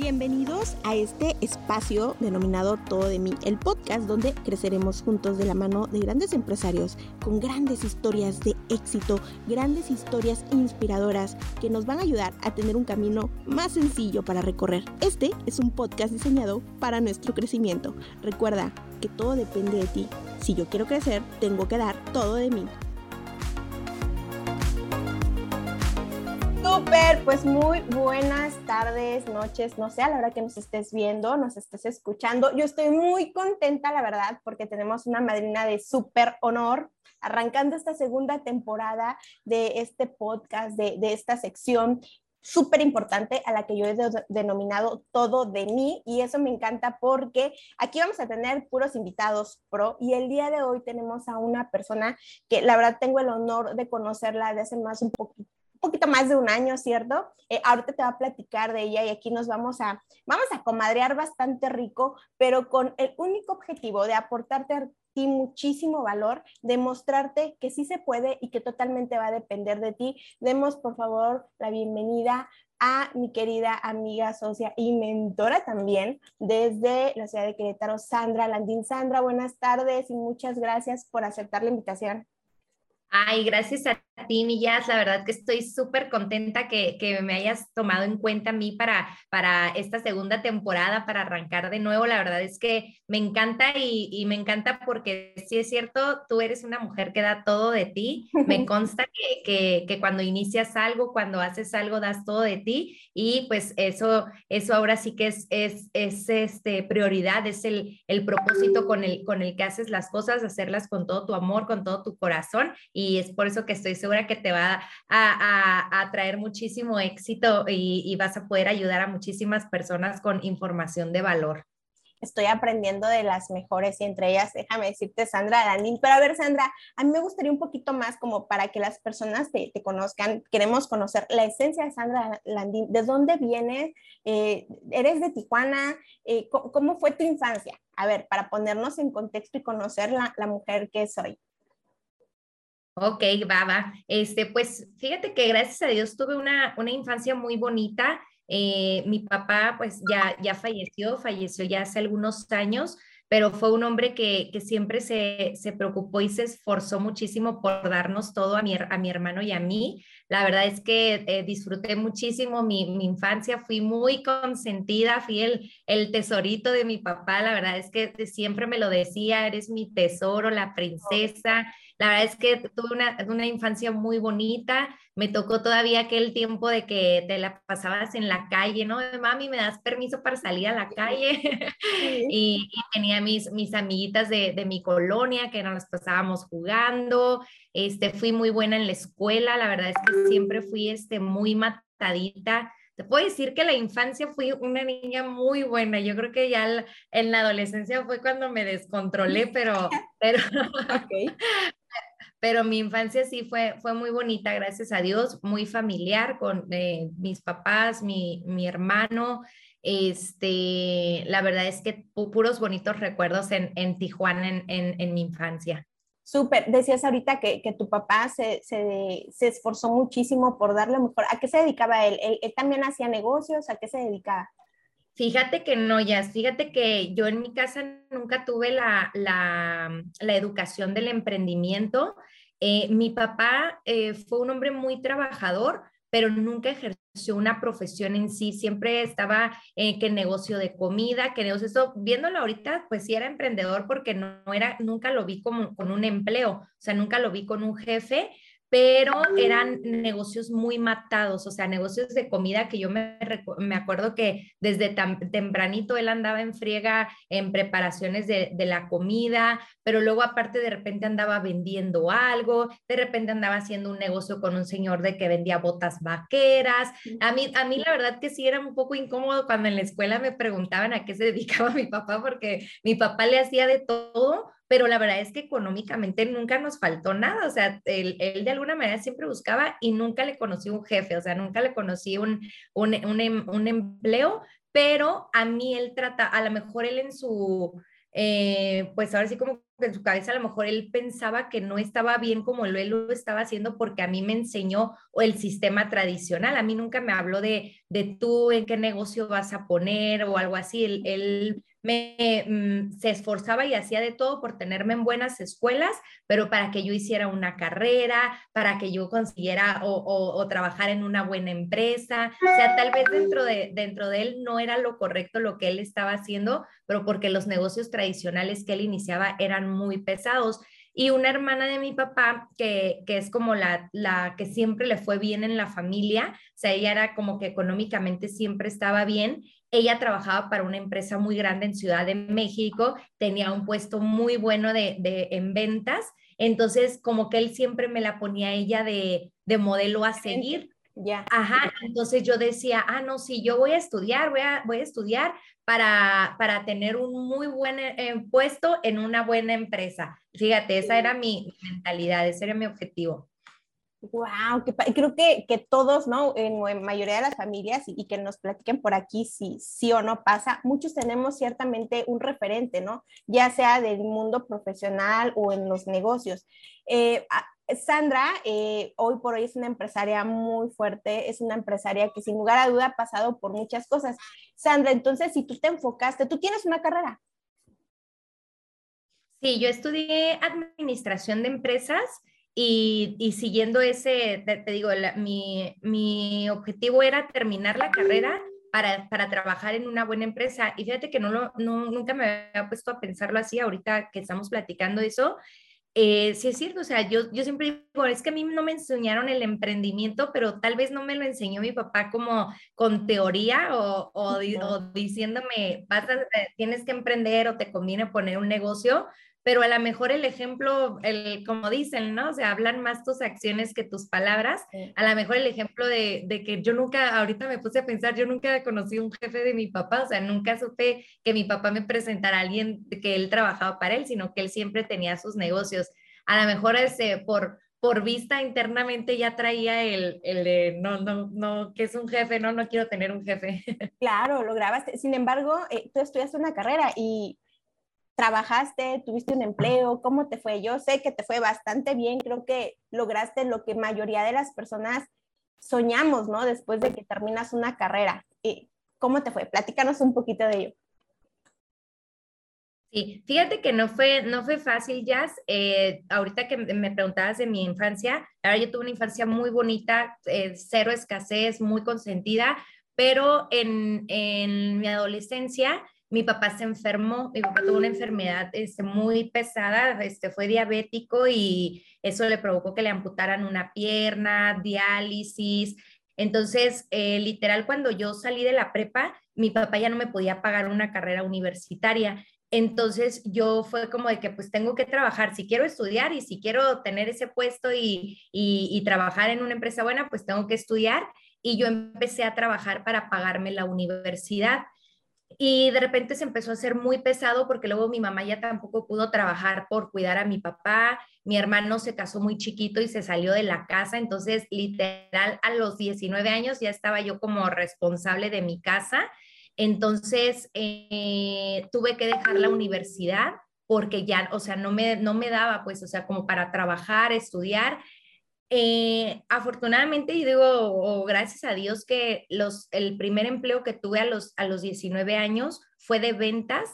Bienvenidos a este espacio denominado Todo de mí, el podcast donde creceremos juntos de la mano de grandes empresarios con grandes historias de éxito, grandes historias inspiradoras que nos van a ayudar a tener un camino más sencillo para recorrer. Este es un podcast diseñado para nuestro crecimiento. Recuerda que todo depende de ti. Si yo quiero crecer, tengo que dar todo de mí. Super, pues muy buenas tardes, noches, no sé, a la hora que nos estés viendo, nos estés escuchando. Yo estoy muy contenta, la verdad, porque tenemos una madrina de súper honor arrancando esta segunda temporada de este podcast, de, de esta sección súper importante a la que yo he denominado todo de mí y eso me encanta porque aquí vamos a tener puros invitados pro y el día de hoy tenemos a una persona que la verdad tengo el honor de conocerla de hace más un poquito poquito más de un año, ¿cierto? Eh, ahorita te va a platicar de ella y aquí nos vamos a, vamos a comadrear bastante rico, pero con el único objetivo de aportarte a ti muchísimo valor, demostrarte que sí se puede y que totalmente va a depender de ti. Demos, por favor, la bienvenida a mi querida amiga, socia y mentora también desde la ciudad de Querétaro, Sandra Landín. Sandra, buenas tardes y muchas gracias por aceptar la invitación. Ay, gracias a ti, Millas. La verdad que estoy súper contenta que, que, me hayas tomado en cuenta a mí para, para esta segunda temporada, para arrancar de nuevo. La verdad es que me encanta y, y, me encanta porque sí es cierto, tú eres una mujer que da todo de ti. Me consta que, que, que cuando inicias algo, cuando haces algo, das todo de ti y pues eso, eso ahora sí que es, es, es este, prioridad, es el, el propósito con el, con el que haces las cosas, hacerlas con todo tu amor, con todo tu corazón y es por eso que estoy segura que te va a, a, traer muchísimo éxito y, y vas a poder ayudar a muchísimas personas con información de valor estoy aprendiendo de las mejores y entre ellas, déjame decirte, Sandra Landín. Pero a ver, Sandra, a mí me gustaría un poquito más como para que las personas te, te conozcan, queremos conocer la esencia de Sandra Landín, de dónde vienes, eh, eres de Tijuana, eh, ¿cómo, fue tu infancia? A ver, para ponernos en contexto y conocer la, la mujer que soy. Ok, va, Este, pues fíjate que gracias a Dios tuve una, una infancia muy bonita. Eh, mi papá pues ya, ya falleció, falleció ya hace algunos años, pero fue un hombre que, que siempre se, se, preocupó y se esforzó muchísimo por darnos todo a mi, a mi hermano y a mí. La verdad es que eh, disfruté muchísimo mi, mi, infancia, fui muy consentida, fui el, el tesorito de mi papá, la verdad es que siempre me lo decía, eres mi tesoro, la princesa. La verdad es que tuve una, una, infancia muy bonita. Me tocó todavía aquel tiempo de que te la pasabas en la calle, ¿no? Mami, ¿me das permiso para salir a la calle? y, y, tenía mis, mis amiguitas de, de, mi colonia que nos pasábamos jugando. Este, fui muy buena en la escuela. La verdad es que siempre fui este, muy matadita te puedo decir que la infancia fui una niña muy buena. Yo creo que ya en la adolescencia fue cuando me descontrolé, pero, pero, okay pero mi infancia sí fue, fue muy bonita, gracias a Dios, muy familiar con eh, mis papás, mi, mi, hermano. Este, la verdad es que puros bonitos recuerdos en, en Tijuana en, en, mi infancia. Súper, decías ahorita que, que tu papá se, se, se, esforzó muchísimo por darle mejor. ¿A qué se dedicaba él? ¿Él también hacía negocios? ¿A qué se dedicaba? Fíjate que no, ya, fíjate que yo en mi casa nunca tuve la, la, la educación del emprendimiento. Eh, mi papá eh, fue un hombre muy trabajador, pero nunca ejerció una profesión en sí, siempre estaba eh, que negocio de comida, que negocio, eso, viéndolo ahorita, pues sí era emprendedor porque no, no era, nunca lo vi como con un empleo, o sea, nunca lo vi con un jefe, pero eran negocios muy matados, o sea, negocios de comida que yo me, me acuerdo que desde tempranito él andaba en friega en preparaciones de, de, la comida, pero luego aparte de repente andaba vendiendo algo, de repente andaba haciendo un negocio con un señor de que vendía botas vaqueras. A mí, a mí la verdad que sí era un poco incómodo cuando en la escuela me preguntaban a qué se dedicaba mi papá, porque mi papá le hacía de todo pero la verdad es que económicamente nunca nos faltó nada, o sea, él, él, de alguna manera siempre buscaba y nunca le conocí un jefe, o sea, nunca le conocí un, un, un, em, un empleo, pero a mí él trata, a lo mejor él en su, eh, pues ahora sí como que en su cabeza a lo mejor él pensaba que no estaba bien como él lo estaba haciendo porque a mí me enseñó el sistema tradicional. A mí nunca me habló de, de tú en qué negocio vas a poner o algo así. Él, mm, se esforzaba y hacía de todo por tenerme en buenas escuelas, pero para que yo hiciera una carrera, para que yo consiguiera o, o, trabajar en una buena empresa. O sea, tal vez dentro de, dentro de él no era lo correcto lo que él estaba haciendo, pero porque los negocios tradicionales que él iniciaba eran muy pesados y una hermana de mi papá, que, que, es como la, la que siempre le fue bien en la familia, o sea, ella era como que económicamente siempre estaba bien, ella trabajaba para una empresa muy grande en Ciudad de México, tenía un puesto muy bueno de, de en ventas, entonces como que él siempre me la ponía ella de, de modelo a seguir. Ya. Ajá, entonces yo decía, ah, no, sí, yo voy a estudiar, voy a, voy a estudiar para, para tener un muy buen eh, puesto en una buena empresa. Fíjate, esa era mi mentalidad, ese era mi objetivo. Wow, creo que, que, todos, ¿no? En, mayoría de las familias y, que nos platiquen por aquí si sí o no pasa, muchos tenemos ciertamente un referente, ¿no? Ya sea del mundo profesional o en los negocios. Eh, Sandra, eh, hoy por hoy es una empresaria muy fuerte, es una empresaria que sin lugar a duda ha pasado por muchas cosas. Sandra, entonces, si tú te enfocaste, tú tienes una carrera. Sí, yo estudié administración de empresas y, siguiendo ese, te, digo, mi, objetivo era terminar la carrera para, para, trabajar en una buena empresa. Y fíjate que no, lo, nunca me había puesto a pensarlo así ahorita que estamos platicando eso. Eh, sí es cierto, o sea, yo, yo siempre digo, es que a mí no me enseñaron el emprendimiento, pero tal vez no me lo enseñó mi papá como con teoría o, o, o diciéndome, vas tienes que emprender o te conviene poner un negocio, pero a lo mejor el ejemplo, el, como dicen, ¿no? O sea, hablan más tus acciones que tus palabras. A lo mejor el ejemplo de, de, que yo nunca, ahorita me puse a pensar, yo nunca conocí un jefe de mi papá, o sea, nunca supe que mi papá me presentara a alguien que él trabajaba para él, sino que él siempre tenía sus negocios. A lo mejor ese, por, por vista internamente ya traía el, el de, no, no, no, que es un jefe, no, no quiero tener un jefe. Claro, lo grabaste. Sin embargo, eh, tú estudiaste una carrera y trabajaste, tuviste un empleo, ¿cómo te fue? Yo sé que te fue bastante bien, creo que lograste lo que mayoría de las personas soñamos, ¿no? Después de que terminas una carrera. ¿Cómo te fue? Platícanos un poquito de ello. Sí, fíjate que no fue, no fue fácil, Jazz. Eh, ahorita que me preguntabas de mi infancia, ahora yo tuve una infancia muy bonita, eh, cero escasez, muy consentida, pero en, en mi adolescencia mi papá se enfermó, mi papá tuvo una enfermedad este, muy pesada, este, fue diabético y eso le provocó que le amputaran una pierna, diálisis. Entonces, eh, literal, cuando yo salí de la prepa, mi papá ya no me podía pagar una carrera universitaria. Entonces yo fue como de que pues tengo que trabajar, si quiero estudiar y si quiero tener ese puesto y, trabajar en una empresa buena, pues tengo que estudiar. Y yo empecé a trabajar para pagarme la universidad y de repente se empezó a hacer muy pesado porque luego mi mamá ya tampoco pudo trabajar por cuidar a mi papá, mi hermano se casó muy chiquito y se salió de la casa, entonces literal a los 19 años ya estaba yo como responsable de mi casa, entonces eh, tuve que dejar la universidad porque ya, o sea, no me, no me daba pues, o sea, como para trabajar, estudiar eh, afortunadamente, y digo, gracias a Dios que los, el primer empleo que tuve a los, a los 19 años fue de ventas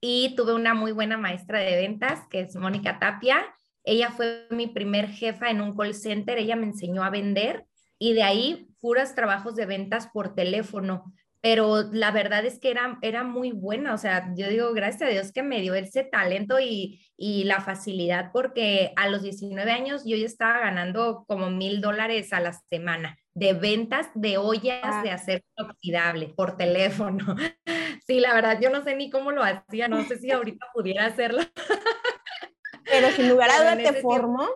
y tuve una muy buena maestra de ventas, que es Mónica Tapia. Ella fue mi primer jefa en un call center, ella me enseñó a vender y de ahí puras trabajos de ventas por teléfono pero la verdad es que era, era muy buena, o sea, yo digo, gracias a Dios que me dio ese talento y, y la facilidad, porque a los 19 años yo ya estaba ganando como mil dólares a la semana de ventas de ollas de acero inoxidable por teléfono. Sí, la verdad, yo no sé ni cómo lo hacía, no sé si ahorita pudiera hacerlo. Pero sin lugar a dudas te formó.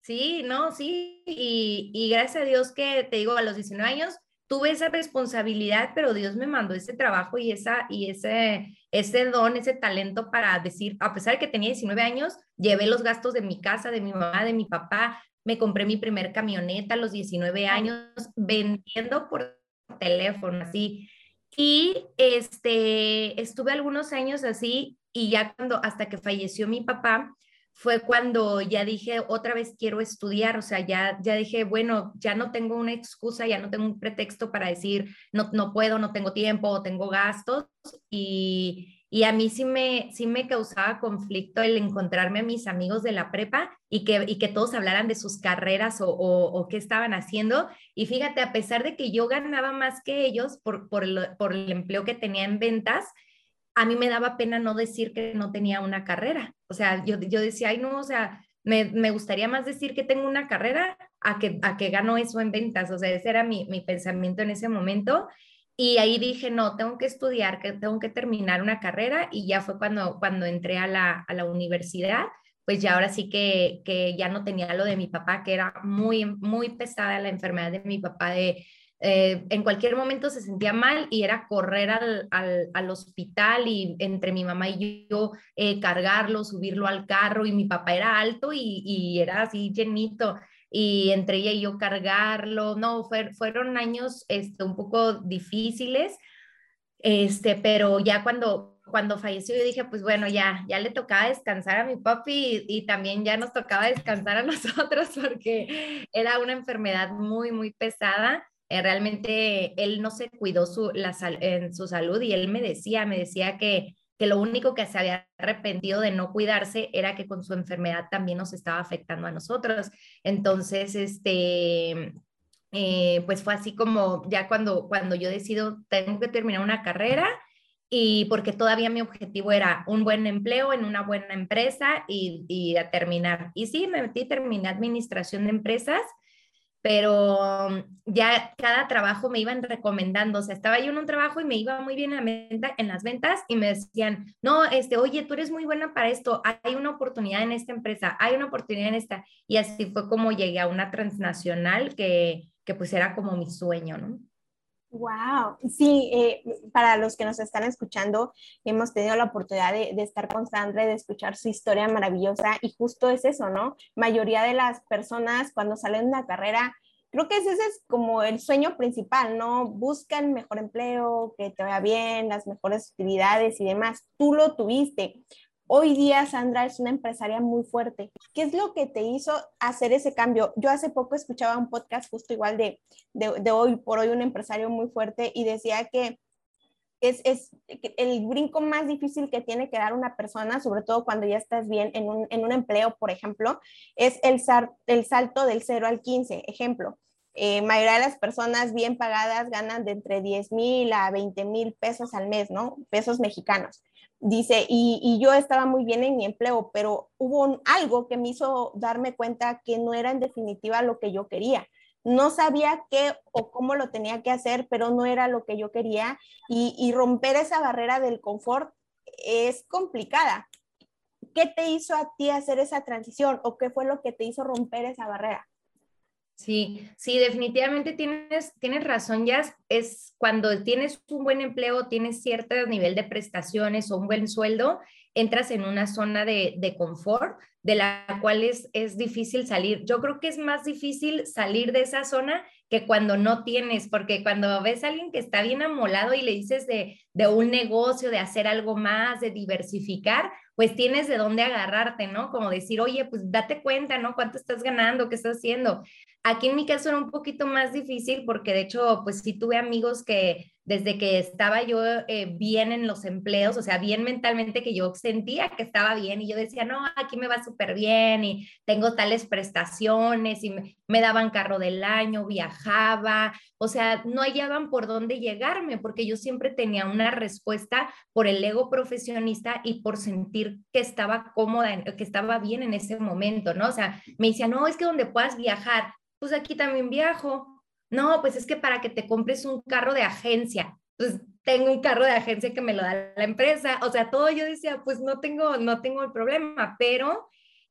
Sí, no, sí, y, y, gracias a Dios que te digo, a los 19 años tuve esa responsabilidad, pero Dios me mandó ese trabajo y, esa, y ese, ese don, ese talento para decir, a pesar de que tenía 19 años, llevé los gastos de mi casa, de mi mamá, de mi papá, me compré mi primer camioneta a los 19 años vendiendo por teléfono, así. Y este, estuve algunos años así y ya cuando, hasta que falleció mi papá, fue cuando ya dije, otra vez quiero estudiar, o sea, ya, ya dije, bueno, ya no tengo una excusa, ya no tengo un pretexto para decir, no, no puedo, no tengo tiempo, o tengo gastos, y, y a mí sí me, sí me causaba conflicto el encontrarme a mis amigos de la prepa y que, y que todos hablaran de sus carreras o, o, qué estaban haciendo. Y fíjate, a pesar de que yo ganaba más que ellos por, por, el, por el empleo que tenía en ventas, a mí me daba pena no decir que no tenía una carrera. O sea, yo, yo decía, ay, no, o sea, me, me, gustaría más decir que tengo una carrera a que, a que gano eso en ventas. O sea, ese era mi, mi pensamiento en ese momento. Y ahí dije, no, tengo que estudiar, que tengo que terminar una carrera y ya fue cuando, cuando entré a la, a la universidad, pues ya ahora sí que, que, ya no tenía lo de mi papá, que era muy, muy pesada la enfermedad de mi papá, de eh, en cualquier momento se sentía mal y era correr al, al, al hospital y entre mi mamá y yo eh, cargarlo, subirlo al carro y mi papá era alto y, y era así llenito y entre ella y yo cargarlo, no, fueron años este, un poco difíciles, este, pero ya cuando, cuando falleció yo dije, pues bueno, ya, ya le tocaba descansar a mi papi y, también ya nos tocaba descansar a nosotros porque era una enfermedad muy, muy pesada. Eh, realmente él no se cuidó su, en su salud y él me decía, me decía que que lo único que se había arrepentido de no cuidarse era que con su enfermedad también nos estaba afectando a nosotros. Entonces, este, eh, pues fue así como ya cuando, cuando yo decido, tengo que terminar una carrera y porque todavía mi objetivo era un buen empleo en una buena empresa y, terminar. Y sí, me metí, terminé administración de empresas pero mm, ya cada trabajo me iban recomendando, o sea, estaba yo en un trabajo y me iba muy bien en, las ventas y me decían, no, este, oye, tú eres muy buena para esto, hay una oportunidad en esta empresa, hay una oportunidad en esta, y así fue como llegué a una transnacional que, que pues era como mi sueño, ¿no? Wow, sí, eh, para los que nos están escuchando, hemos tenido la oportunidad de, estar con Sandra, de escuchar su historia maravillosa y justo es eso, ¿no? Mayoría de las personas cuando salen de una carrera, creo que ese es como el sueño principal, ¿no? Buscan mejor empleo, que te vaya bien, las mejores actividades y demás. Tú lo tuviste. Hoy día Sandra es una empresaria muy fuerte. ¿Qué es lo que te hizo hacer ese cambio? Yo hace poco escuchaba un podcast justo igual de, de, hoy por hoy, un empresario muy fuerte y decía que es, es, el brinco más difícil que tiene que dar una persona, sobre todo cuando ya estás bien en un, en un empleo, por ejemplo, es el, el salto del 0 al 15. Ejemplo, eh, mayoría de las personas bien pagadas ganan de entre 10 mil a 20 mil pesos al mes, ¿no? Pesos mexicanos. Dice, y, yo estaba muy bien en mi empleo, pero hubo algo que me hizo darme cuenta que no era en definitiva lo que yo quería. No sabía qué o cómo lo tenía que hacer, pero no era lo que yo quería. Y, romper esa barrera del confort es complicada. ¿Qué te hizo a ti hacer esa transición o qué fue lo que te hizo romper esa barrera? Sí, sí, definitivamente tienes, tienes razón, ya es cuando tienes un buen empleo, tienes cierto nivel de prestaciones o un buen sueldo, entras en una zona de, de confort de la cual es, es difícil salir. Yo creo que es más difícil salir de esa zona que cuando no tienes, porque cuando ves a alguien que está bien amolado y le dices de, de un negocio, de hacer algo más, de diversificar, pues tienes de dónde agarrarte, ¿no? Como decir, oye, pues date cuenta, ¿no? ¿Cuánto estás ganando? ¿Qué estás haciendo? Aquí en mi caso era un poquito más difícil porque de hecho, pues sí tuve amigos que desde que estaba yo eh, bien en los empleos, o sea, bien mentalmente que yo sentía que estaba bien y yo decía, no, aquí me va súper bien y tengo tales prestaciones y me, daban carro del año, viajaba, o sea, no hallaban por dónde llegarme porque yo siempre tenía una respuesta por el ego profesionista y por sentir que estaba cómoda, que estaba bien en ese momento, ¿no? O sea, me decía, no, es que donde puedas viajar, pues aquí también viajo. No, pues es que para que te compres un carro de agencia, pues tengo un carro de agencia que me lo da la empresa. O sea, todo yo decía, pues no tengo, no tengo el problema, pero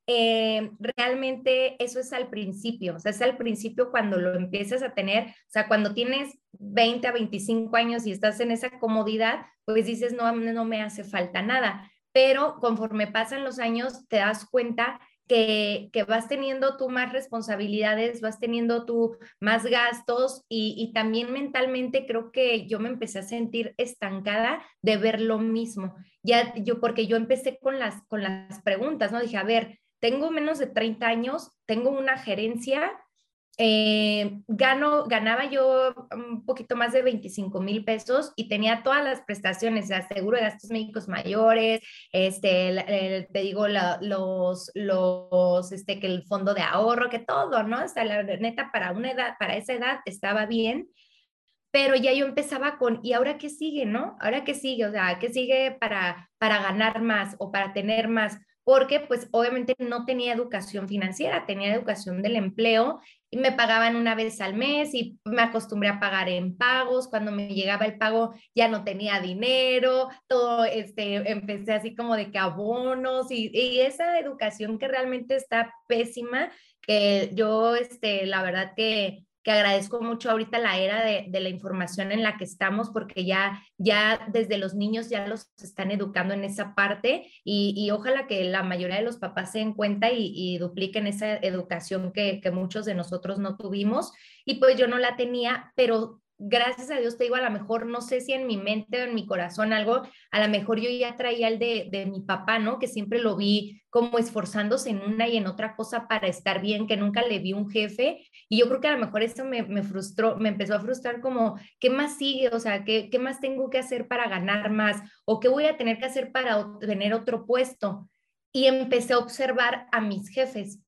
eh, realmente eso es al principio, o sea, es al principio cuando lo empiezas a tener, o sea, cuando tienes 20 a 25 años y estás en esa comodidad, pues dices, no, no me hace falta nada, pero conforme pasan los años te das cuenta que, vas teniendo tú más responsabilidades, vas teniendo tú más gastos y, y, también mentalmente creo que yo me empecé a sentir estancada de ver lo mismo. Ya yo, porque yo empecé con las, con las preguntas, ¿no? Dije, a ver, tengo menos de 30 años, tengo una gerencia, eh, gano, ganaba yo un poquito más de 25 mil pesos y tenía todas las prestaciones, o seguro de gastos médicos mayores, este, te digo, los, los, este, que el fondo de ahorro, que todo, ¿no? O sea, la neta, para una edad, para esa edad estaba bien, pero ya yo empezaba con, ¿y ahora qué sigue, no? ¿Ahora qué sigue? O sea, ¿qué sigue para, para ganar más o para tener más? Porque pues obviamente no tenía educación financiera, tenía educación del empleo y me pagaban una vez al mes y me acostumbré a pagar en pagos. Cuando me llegaba el pago ya no tenía dinero, todo, este, empecé así como de que abonos y, y esa educación que realmente está pésima, que yo, este, la verdad que que agradezco mucho ahorita la era de, la información en la que estamos, porque ya, ya desde los niños ya los están educando en esa parte y, ojalá que la mayoría de los papás se den cuenta y, dupliquen esa educación que, que muchos de nosotros no tuvimos. Y pues yo no la tenía, pero gracias a Dios te digo, a lo mejor no sé si en mi mente o en mi corazón algo, a lo mejor yo ya traía el de, de, mi papá, ¿no? Que siempre lo vi como esforzándose en una y en otra cosa para estar bien, que nunca le vi un jefe. Y yo creo que a lo mejor eso me, me frustró, me empezó a frustrar como, ¿qué más sigue? O sea, ¿qué, ¿qué más tengo que hacer para ganar más? ¿O qué voy a tener que hacer para tener otro puesto? Y empecé a observar a mis jefes.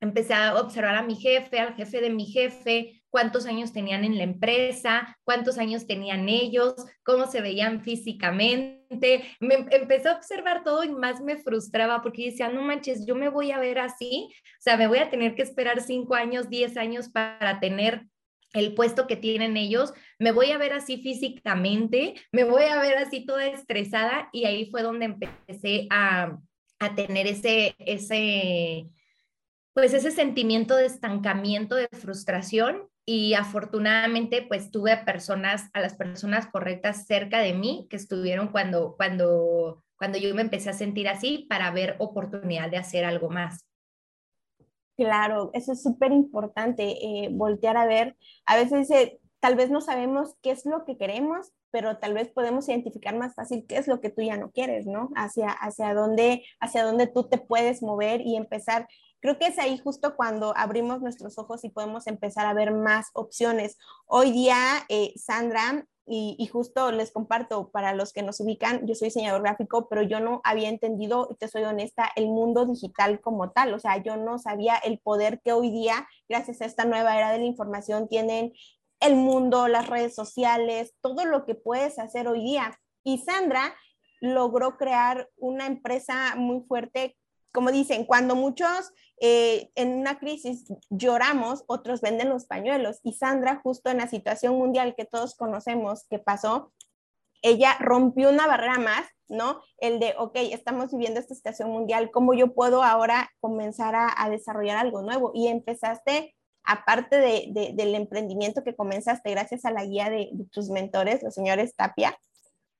Empecé a observar a mi jefe, al jefe de mi jefe, cuántos años tenían en la empresa, cuántos años tenían ellos, cómo se veían físicamente. Me empecé a observar todo y más me frustraba porque decía, no manches, yo me voy a ver así, o sea, me voy a tener que esperar cinco años, diez años para tener el puesto que tienen ellos, me voy a ver así físicamente, me voy a ver así toda estresada y ahí fue donde empecé a, a tener ese, ese, pues ese sentimiento de estancamiento, de frustración y afortunadamente pues tuve a personas, a las personas correctas cerca de mí que estuvieron cuando, cuando, cuando yo me empecé a sentir así para ver oportunidad de hacer algo más. Claro, eso es súper importante, eh, voltear a ver. A veces eh, tal vez no sabemos qué es lo que queremos, pero tal vez podemos identificar más fácil qué es lo que tú ya no quieres, ¿no? Hacia, hacia, dónde, hacia dónde tú te puedes mover y empezar Creo que es ahí justo cuando abrimos nuestros ojos y podemos empezar a ver más opciones. Hoy día, eh, Sandra, y, justo les comparto para los que nos ubican, yo soy diseñador gráfico, pero yo no había entendido, y te soy honesta, el mundo digital como tal. O sea, yo no sabía el poder que hoy día, gracias a esta nueva era de la información, tienen el mundo, las redes sociales, todo lo que puedes hacer hoy día. Y Sandra logró crear una empresa muy fuerte como dicen, cuando muchos eh, en una crisis lloramos, otros venden los pañuelos. Y Sandra, justo en la situación mundial que todos conocemos que pasó, ella rompió una barrera más, ¿no? El de, ok, estamos viviendo esta situación mundial, ¿cómo yo puedo ahora comenzar a, desarrollar algo nuevo? Y empezaste, aparte de, del emprendimiento que comenzaste gracias a la guía de, de tus mentores, los señores Tapia,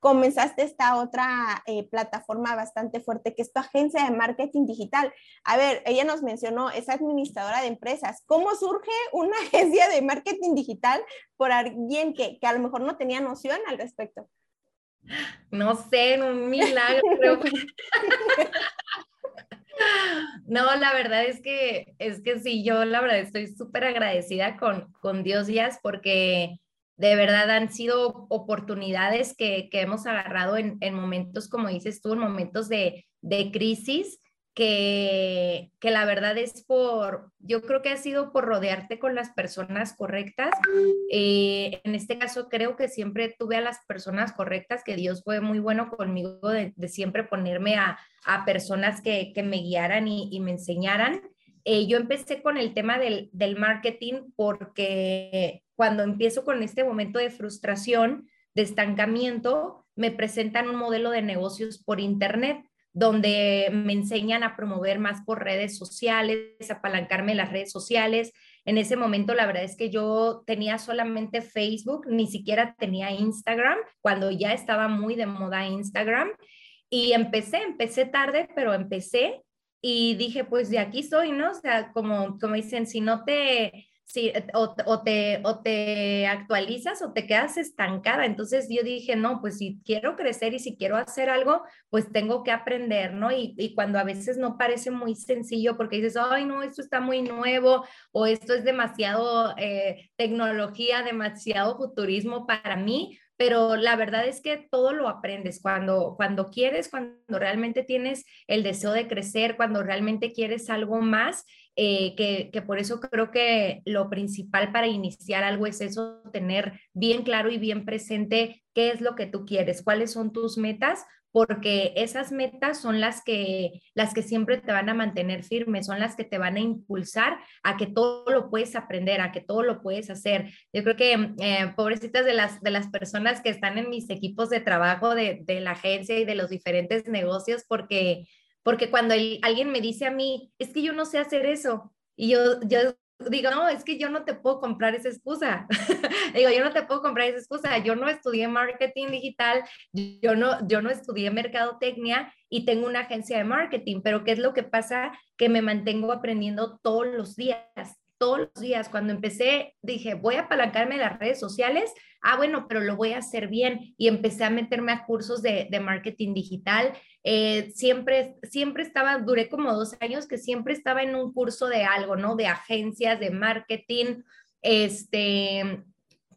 comenzaste esta otra eh, plataforma bastante fuerte que es tu agencia de marketing digital. A ver, ella nos mencionó, es administradora de empresas. ¿Cómo surge una agencia de marketing digital por alguien que, que a lo mejor no tenía noción al respecto? No sé, un milagro. No, la verdad es que, es que sí, yo la verdad estoy súper agradecida con, con Dios Díaz porque de verdad han sido oportunidades que, hemos agarrado en, momentos, como dices tú, en momentos de, crisis, que, que, la verdad es por, yo creo que ha sido por rodearte con las personas correctas. Eh, en este caso creo que siempre tuve a las personas correctas, que Dios fue muy bueno conmigo de, siempre ponerme a, personas que, me guiaran y, me enseñaran. Eh, yo empecé con el tema del, del marketing porque cuando empiezo con este momento de frustración, de estancamiento, me presentan un modelo de negocios por Internet donde me enseñan a promover más por redes sociales, apalancarme las redes sociales. En ese momento, la verdad es que yo tenía solamente Facebook, ni siquiera tenía Instagram, cuando ya estaba muy de moda Instagram. Y empecé, empecé tarde, pero empecé y dije, pues de aquí soy, ¿no? O sea, como, como dicen, si no te, si, o, o, te, o te actualizas o te quedas estancada. Entonces yo dije, no, pues si quiero crecer y si quiero hacer algo, pues tengo que aprender, ¿no? Y, y cuando a veces no parece muy sencillo porque dices, ay, no, esto está muy nuevo o esto es demasiado eh, tecnología, demasiado futurismo para mí, pero la verdad es que todo lo aprendes cuando, cuando quieres, cuando realmente tienes el deseo de crecer, cuando realmente quieres algo más, eh, que, que, por eso creo que lo principal para iniciar algo es eso, tener bien claro y bien presente qué es lo que tú quieres, cuáles son tus metas, porque esas metas son las que, las que siempre te van a mantener firme, son las que te van a impulsar a que todo lo puedes aprender, a que todo lo puedes hacer. Yo creo que, eh, pobrecitas de las, de las personas que están en mis equipos de trabajo de, de la agencia y de los diferentes negocios, porque, porque cuando alguien me dice a mí, es que yo no sé hacer eso, y yo, yo digo, no, es que yo no te puedo comprar esa excusa. digo, yo no te puedo comprar esa excusa. Yo no estudié marketing digital, yo no, yo no estudié mercadotecnia y tengo una agencia de marketing, pero ¿qué es lo que pasa? Que me mantengo aprendiendo todos los días todos los días. Cuando empecé, dije, voy a apalancarme las redes sociales. Ah, bueno, pero lo voy a hacer bien. Y empecé a meterme a cursos de, marketing digital. Eh, siempre, siempre estaba, duré como dos años que siempre estaba en un curso de algo, ¿no? De agencias, de marketing. Este,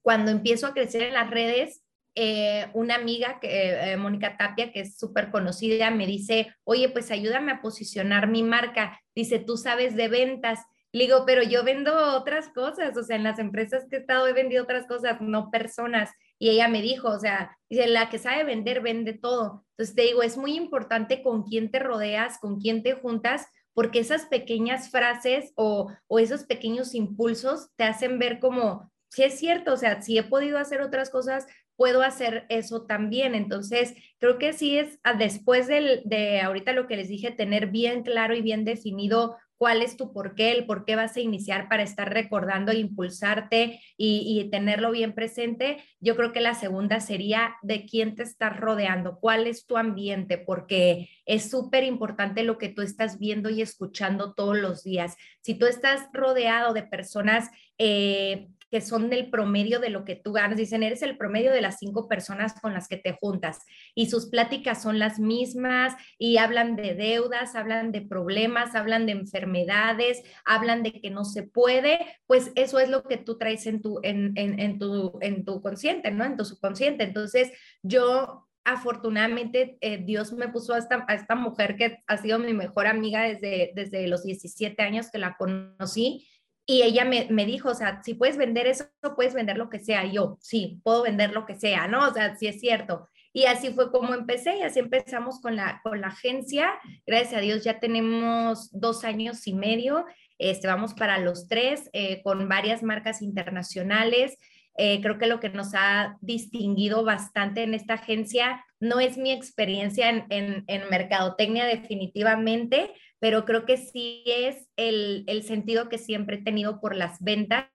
cuando empiezo a crecer en las redes, eh, una amiga, eh, Mónica Tapia, que es súper conocida, me dice, oye, pues ayúdame a posicionar mi marca. Dice, tú sabes de ventas. Le digo, pero yo vendo otras cosas, o sea, en las empresas que he estado he vendido otras cosas, no personas. Y ella me dijo, o sea, la que sabe vender, vende todo. Entonces te digo, es muy importante con quién te rodeas, con quién te juntas, porque esas pequeñas frases o, o esos pequeños impulsos te hacen ver como, si es cierto, o sea, si he podido hacer otras cosas, puedo hacer eso también. Entonces, creo que sí es ah, después del, de ahorita lo que les dije, tener bien claro y bien definido cuál es tu por qué, el por qué vas a iniciar para estar recordando, impulsarte y, tenerlo bien presente. Yo creo que la segunda sería de quién te estás rodeando, cuál es tu ambiente, porque es súper importante lo que tú estás viendo y escuchando todos los días. Si tú estás rodeado de personas eh, que son del promedio de lo que tú ganas. Dicen, eres el promedio de las cinco personas con las que te juntas y sus pláticas son las mismas y hablan de deudas, hablan de problemas, hablan de enfermedades, hablan de que no se puede, pues eso es lo que tú traes en tu, en, en, tu, en tu consciente, ¿no? En tu subconsciente. Entonces, yo afortunadamente eh, Dios me puso a esta, esta mujer que ha sido mi mejor amiga desde, desde los 17 años que la conocí y ella me, me, dijo, o sea, si puedes vender eso, puedes vender lo que sea. Yo, sí, puedo vender lo que sea, ¿no? O sea, sí es cierto. Y así fue como empecé y así empezamos con la, con la agencia. Gracias a Dios ya tenemos dos años y medio. Este, vamos para los tres eh, con varias marcas internacionales. Eh, creo que lo que nos ha distinguido bastante en esta agencia no es mi experiencia en, en, en mercadotecnia definitivamente, pero creo que sí es el, el, sentido que siempre he tenido por las ventas,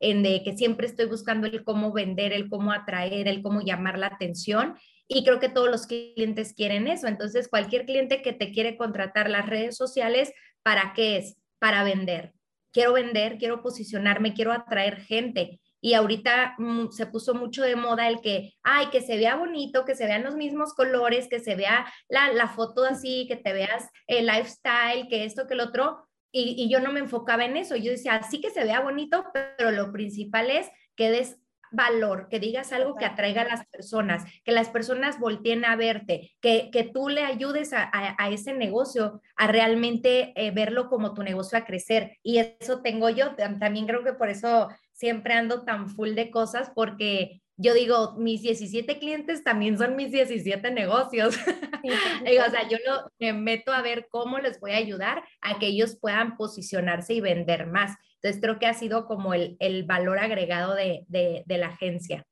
en de que siempre estoy buscando el cómo vender, el cómo atraer, el cómo llamar la atención. Y creo que todos los clientes quieren eso. Entonces, cualquier cliente que te quiere contratar las redes sociales, ¿para qué es? Para vender. Quiero vender, quiero posicionarme, quiero atraer gente y ahorita mm, se puso mucho de moda el que, ay, que se vea bonito, que se vean los mismos colores, que se vea la, la foto así, que te veas el lifestyle, que esto, que el otro. Y, y, yo no me enfocaba en eso. Yo decía, sí que se vea bonito, pero lo principal es que des valor, que digas algo que atraiga a las personas, que las personas volteen a verte, que, que tú le ayudes a, a, ese negocio a realmente eh, verlo como tu negocio a crecer. Y eso tengo yo, también creo que por eso siempre ando tan full de cosas porque yo digo, mis 17 clientes también son mis 17 negocios. o sea, yo lo, me meto a ver cómo les voy a ayudar a que ellos puedan posicionarse y vender más. Entonces, creo que ha sido como el, el valor agregado de, de, de la agencia.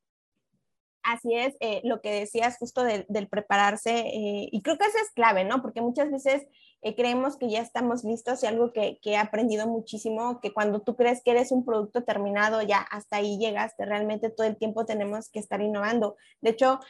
Así es, eh, lo que decías justo del, prepararse, eh, y creo que eso es clave, ¿no? Porque muchas veces eh, creemos que ya estamos listos y algo que, que, he aprendido muchísimo, que cuando tú crees que eres un producto terminado, ya hasta ahí llegaste, realmente todo el tiempo tenemos que estar innovando. De hecho,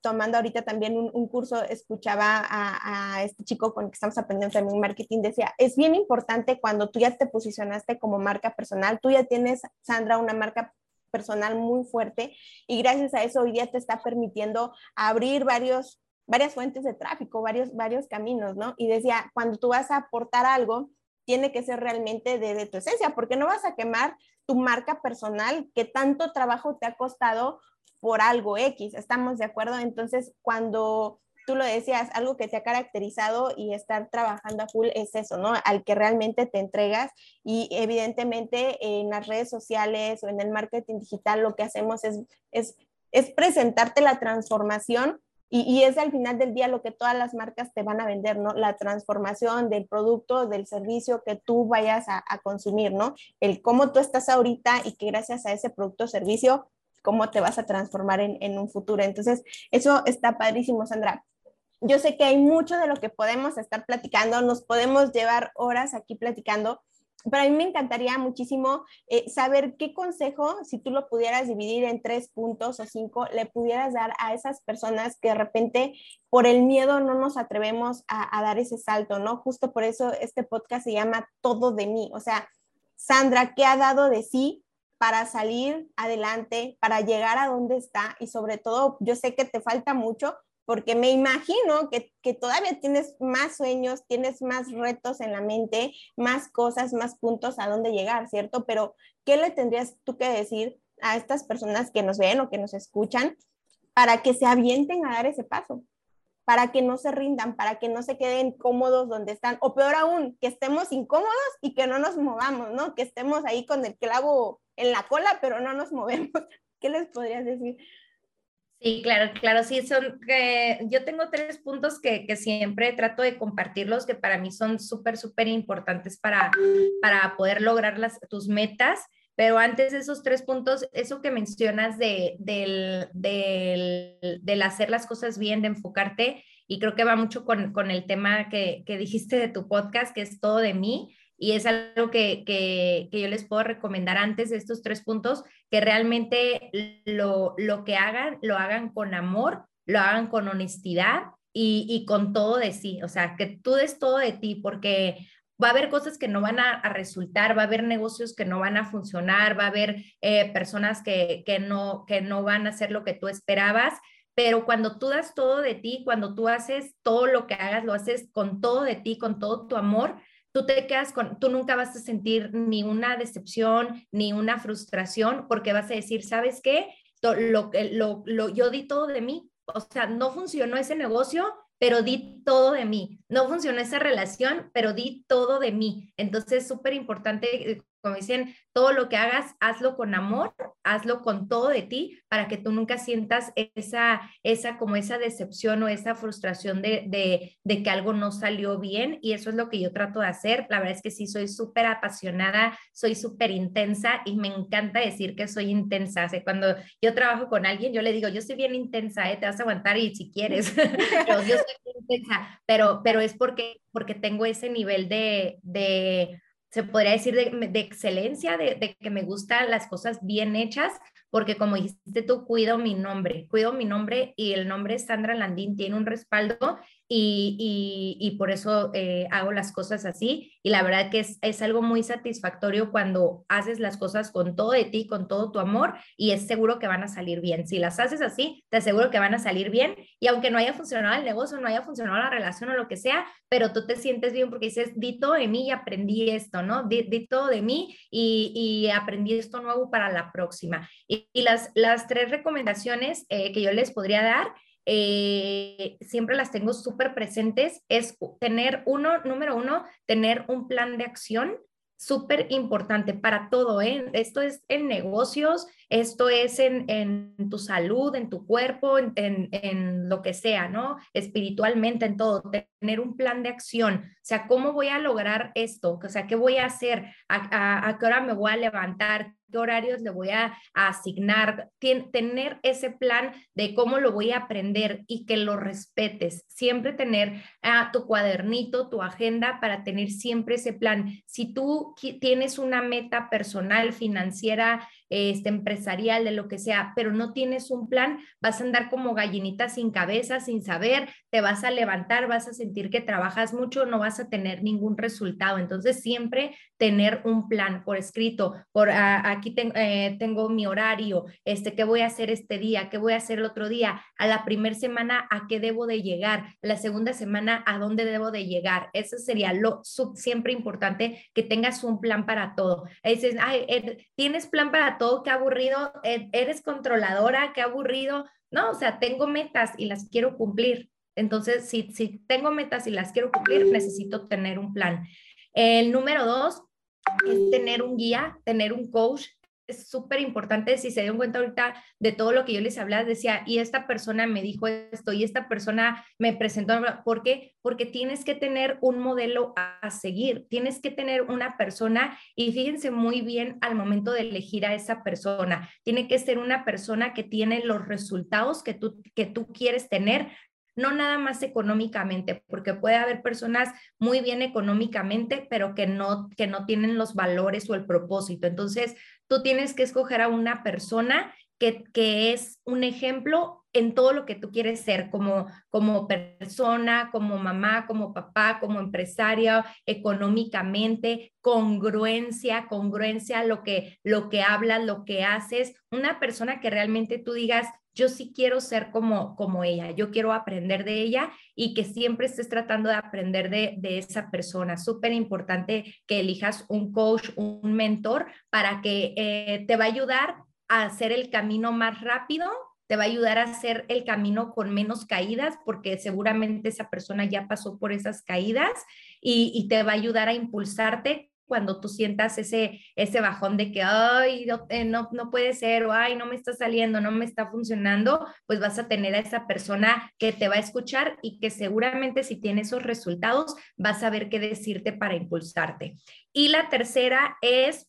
tomando ahorita también un, curso, escuchaba a, a, este chico con el que estamos aprendiendo también marketing, decía, es bien importante cuando tú ya te posicionaste como marca personal, tú ya tienes, Sandra, una marca personal muy fuerte y gracias a eso hoy día te está permitiendo abrir varios, varias fuentes de tráfico, varios, varios caminos, ¿no? Y decía, cuando tú vas a aportar algo, tiene que ser realmente de, de tu esencia, porque no vas a quemar tu marca personal que tanto trabajo te ha costado por algo X, ¿estamos de acuerdo? Entonces, cuando tú lo decías, algo que te ha caracterizado y estar trabajando a full es eso, ¿no? Al que realmente te entregas y evidentemente en las redes sociales o en el marketing digital lo que hacemos es, es, es presentarte la transformación y, es al final del día lo que todas las marcas te van a vender, ¿no? La transformación del producto, del servicio que tú vayas a, a consumir, ¿no? El cómo tú estás ahorita y que gracias a ese producto o servicio cómo te vas a transformar en, en, un futuro. Entonces, eso está padrísimo, Sandra yo sé que hay mucho de lo que podemos estar platicando, nos podemos llevar horas aquí platicando, pero a mí me encantaría muchísimo eh, saber qué consejo, si tú lo pudieras dividir en tres puntos o cinco, le pudieras dar a esas personas que de repente por el miedo no nos atrevemos a, a dar ese salto, ¿no? Justo por eso este podcast se llama Todo de mí. O sea, Sandra, ¿qué ha dado de sí para salir adelante, para llegar a donde está? Y sobre todo, yo sé que te falta mucho, porque me imagino que, que, todavía tienes más sueños, tienes más retos en la mente, más cosas, más puntos a dónde llegar, ¿cierto? Pero, ¿qué le tendrías tú que decir a estas personas que nos ven o que nos escuchan para que se avienten a dar ese paso? Para que no se rindan, para que no se queden cómodos donde están, o peor aún, que estemos incómodos y que no nos movamos, ¿no? Que estemos ahí con el clavo en la cola, pero no nos movemos. ¿Qué les podrías decir? Sí, claro, claro, sí, son, que yo tengo tres puntos que, que, siempre trato de compartirlos, que para mí son súper, súper importantes para, para poder lograr las, tus metas, pero antes de esos tres puntos, eso que mencionas de, del, del, del hacer las cosas bien, de enfocarte, y creo que va mucho con, con el tema que, que dijiste de tu podcast, que es todo de mí, y es algo que, que, que, yo les puedo recomendar antes de estos tres puntos, que realmente lo, lo que hagan, lo hagan con amor, lo hagan con honestidad y, y, con todo de sí, o sea, que tú des todo de ti, porque va a haber cosas que no van a, resultar, va a haber negocios que no van a funcionar, va a haber eh, personas que, que, no, que no van a hacer lo que tú esperabas, pero cuando tú das todo de ti, cuando tú haces todo lo que hagas, lo haces con todo de ti, con todo tu amor, tú te quedas con, tú nunca vas a sentir ni una decepción, ni una frustración, porque vas a decir, ¿sabes qué? Lo, lo, lo, yo di todo de mí, o sea, no funcionó ese negocio, pero di todo de mí. No funcionó esa relación, pero di todo de mí. Entonces, es súper importante eh, como dicen, todo lo que hagas, hazlo con amor, hazlo con todo de ti para que tú nunca sientas esa, esa como esa decepción o esa frustración de, de, de que algo no salió bien y eso es lo que yo trato de hacer. La verdad es que sí, soy súper apasionada, soy súper intensa y me encanta decir que soy intensa. O cuando yo trabajo con alguien, yo le digo, yo soy bien intensa, ¿eh? te vas a aguantar y si quieres, pero yo soy intensa, pero, pero es porque, porque tengo ese nivel de, de se podría decir de, excelencia, de, de, que me gustan las cosas bien hechas, porque como dijiste tú, cuido mi nombre, cuido mi nombre y el nombre Sandra Landín tiene un respaldo y, y, por eso eh, hago las cosas así. Y la verdad que es, es, algo muy satisfactorio cuando haces las cosas con todo de ti, con todo tu amor y es seguro que van a salir bien. Si las haces así, te aseguro que van a salir bien y aunque no haya funcionado el negocio, no haya funcionado la relación o lo que sea, pero tú te sientes bien porque dices, di todo de mí y aprendí esto, ¿no? Di, di todo de mí y, y, aprendí esto nuevo para la próxima. Y, las, las tres recomendaciones eh, que yo les podría dar eh, siempre las tengo súper presentes, es tener uno, número uno, tener un plan de acción súper importante para todo, ¿eh? Esto es en negocios, esto es en, en tu salud, en tu cuerpo, en, en, lo que sea, ¿no? Espiritualmente, en todo, tener un plan de acción, o sea, ¿cómo voy a lograr esto? O sea, ¿qué voy a hacer? ¿A, a, a qué hora me voy a levantar? Qué horarios le voy a, asignar, tener ese plan de cómo lo voy a aprender y que lo respetes. Siempre tener a tu cuadernito, tu agenda para tener siempre ese plan. Si tú tienes una meta personal, financiera, este, empresarial, de lo que sea, pero no tienes un plan, vas a andar como gallinita sin cabeza, sin saber, te vas a levantar, vas a sentir que trabajas mucho, no vas a tener ningún resultado. Entonces, siempre tener un plan por escrito, por aquí eh, tengo mi horario, este, qué voy a hacer este día, qué voy a hacer el otro día, a la primera semana a qué debo de llegar, la segunda semana a dónde debo de llegar. Eso sería lo siempre importante que tengas un plan para todo. Dices, ay, tienes plan para todo, qué aburrido, e, eres controladora, qué aburrido. No, o sea, tengo metas y las quiero cumplir. Entonces, si, si tengo metas y las quiero cumplir, necesito tener un plan. El número dos, es tener un guía, tener un coach. Es súper importante, si se dieron cuenta ahorita de todo lo que yo les hablaba, decía, y esta persona me dijo esto, y esta persona me presentó, ¿por qué? Porque tienes que tener un modelo a, seguir, tienes que tener una persona, y fíjense muy bien al momento de elegir a esa persona, tiene que ser una persona que tiene los resultados que tú, que tú quieres tener, no nada más económicamente, porque puede haber personas muy bien económicamente, pero que no, que no tienen los valores o el propósito. Entonces, tú tienes que escoger a una persona que, que es un ejemplo en todo lo que tú quieres ser, como, como persona, como mamá, como papá, como empresaria, económicamente, congruencia, congruencia, lo que, lo que hablas, lo que haces, una persona que realmente tú digas, yo sí quiero ser como, como ella, yo quiero aprender de ella y que siempre estés tratando de aprender de, de esa persona. Súper importante que elijas un coach, un mentor para que eh, te va a ayudar a hacer el camino más rápido, te va a ayudar a hacer el camino con menos caídas, porque seguramente esa persona ya pasó por esas caídas y, y te va a ayudar a impulsarte cuando tú sientas ese, ese bajón de que, ay, eh, no, no, puede ser, o ay, no me está saliendo, no me está funcionando, pues vas a tener a esa persona que te va a escuchar y que seguramente si tiene esos resultados, vas a saber qué decirte para impulsarte. Y la tercera es,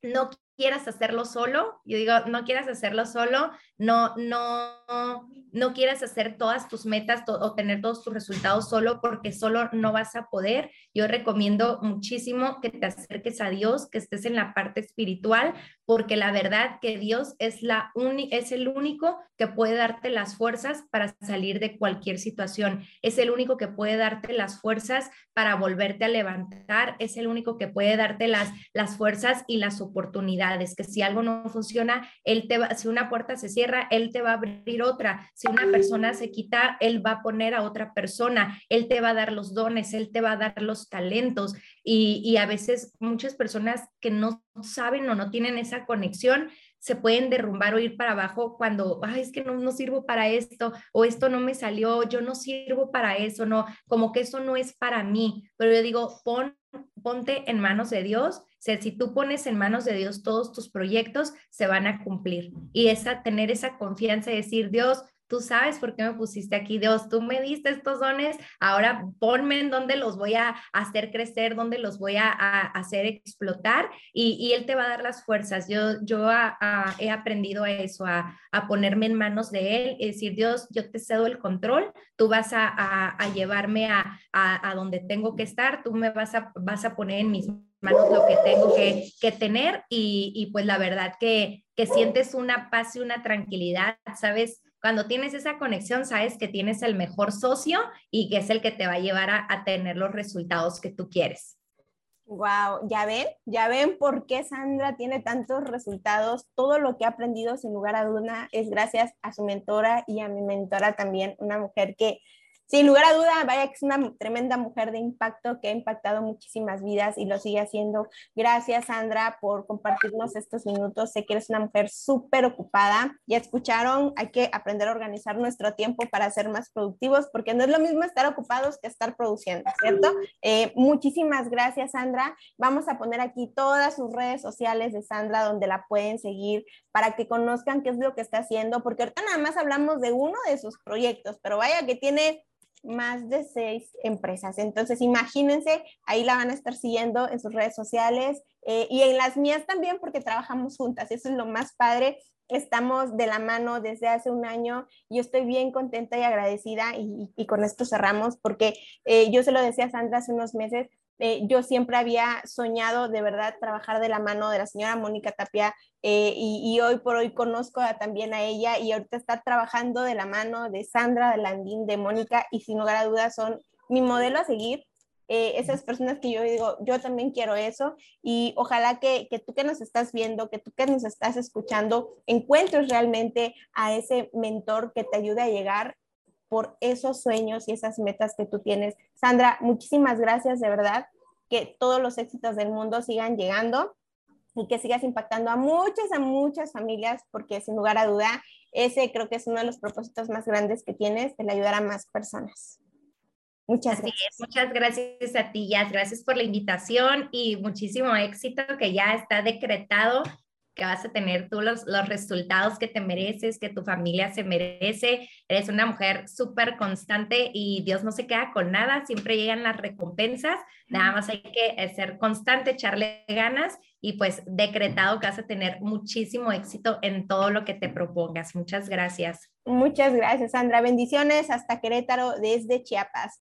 no quieras hacerlo solo, yo digo, no quieras hacerlo solo, no, no, no quieras hacer todas tus metas o tener todos tus resultados solo porque solo no vas a poder. Yo recomiendo muchísimo que te acerques a Dios, que estés en la parte espiritual, porque la verdad que Dios es, la es el único que puede darte las fuerzas para salir de cualquier situación. Es el único que puede darte las fuerzas para volverte a levantar. Es el único que puede darte las, las fuerzas y las oportunidades. Que si algo no funciona, él te va, si una puerta se cierra, él te va a abrir otra. Si una persona se quita, Él va a poner a otra persona. Él te va a dar los dones, Él te va a dar los talentos. Y, a veces muchas personas que no saben o no tienen esa conexión, se pueden derrumbar o ir para abajo cuando, ay, es que no, no sirvo para esto o esto no me salió, yo no sirvo para eso, no, como que eso no es para mí. Pero yo digo, pon, ponte en manos de Dios si tú pones en manos de Dios todos tus proyectos, se van a cumplir. Y esa, tener esa confianza y decir, Dios, tú sabes por qué me pusiste aquí, Dios, tú me diste estos dones, ahora ponme en dónde los voy a hacer crecer, dónde los voy a, hacer explotar y, Él te va a dar las fuerzas. Yo, yo he aprendido a eso, a, ponerme en manos de Él y decir, Dios, yo te cedo el control, tú vas a, llevarme a, donde tengo que estar, tú me vas a, poner en mis manos lo que tengo que, tener y, pues la verdad que sientes una paz y una tranquilidad, ¿sabes? Cuando tienes esa conexión, sabes que tienes el mejor socio y que es el que te va a llevar a, tener los resultados que tú quieres. Wow, ya ven, ya ven por qué Sandra tiene tantos resultados. Todo lo que ha aprendido, sin lugar a duda, es gracias a su mentora y a mi mentora también, una mujer que sin lugar a duda, vaya que es una tremenda mujer de impacto que ha impactado muchísimas vidas y lo sigue haciendo. Gracias, Sandra, por compartirnos estos minutos. Sé que eres una mujer súper ocupada. Ya escucharon, hay que aprender a organizar nuestro tiempo para ser más productivos, porque no es lo mismo estar ocupados que estar produciendo, ¿cierto? Eh, muchísimas gracias, Sandra. Vamos a poner aquí todas sus redes sociales de Sandra donde la pueden seguir para que conozcan qué es lo que está haciendo, porque ahorita nada más hablamos de uno de sus proyectos, pero vaya que tiene más de seis empresas. Entonces, imagínense, ahí la van a estar siguiendo en sus redes sociales eh, y en las mías también porque trabajamos juntas. Eso es lo más padre. Estamos de la mano desde hace un año y estoy bien contenta y agradecida y, con esto cerramos porque eh, yo se lo decía a Sandra hace unos meses, eh, yo siempre había soñado de verdad trabajar de la mano de la señora Mónica Tapia eh, y, hoy por hoy conozco también a ella y ahorita está trabajando de la mano de Sandra, de Landín, de Mónica y sin lugar a dudas son mi modelo a seguir. Eh, esas personas que yo digo, yo también quiero eso y ojalá que, que tú que nos estás viendo, que tú que nos estás escuchando, encuentres realmente a ese mentor que te ayude a llegar por esos sueños y esas metas que tú tienes. Sandra, muchísimas gracias, de verdad, que todos los éxitos del mundo sigan llegando y que sigas impactando a muchas, a muchas familias, porque sin lugar a duda, ese creo que es uno de los propósitos más grandes que tienes, el ayudar a más personas. Muchas gracias. muchas gracias a ti, Yas. Gracias por la invitación y muchísimo éxito que ya está decretado que vas a tener tú los, los resultados que te mereces, que tu familia se merece. Eres una mujer súper constante y Dios no se queda con nada, siempre llegan las recompensas, nada más hay que ser constante, echarle ganas y pues decretado que vas a tener muchísimo éxito en todo lo que te propongas. Muchas gracias. Muchas gracias, Sandra. Bendiciones hasta Querétaro desde Chiapas.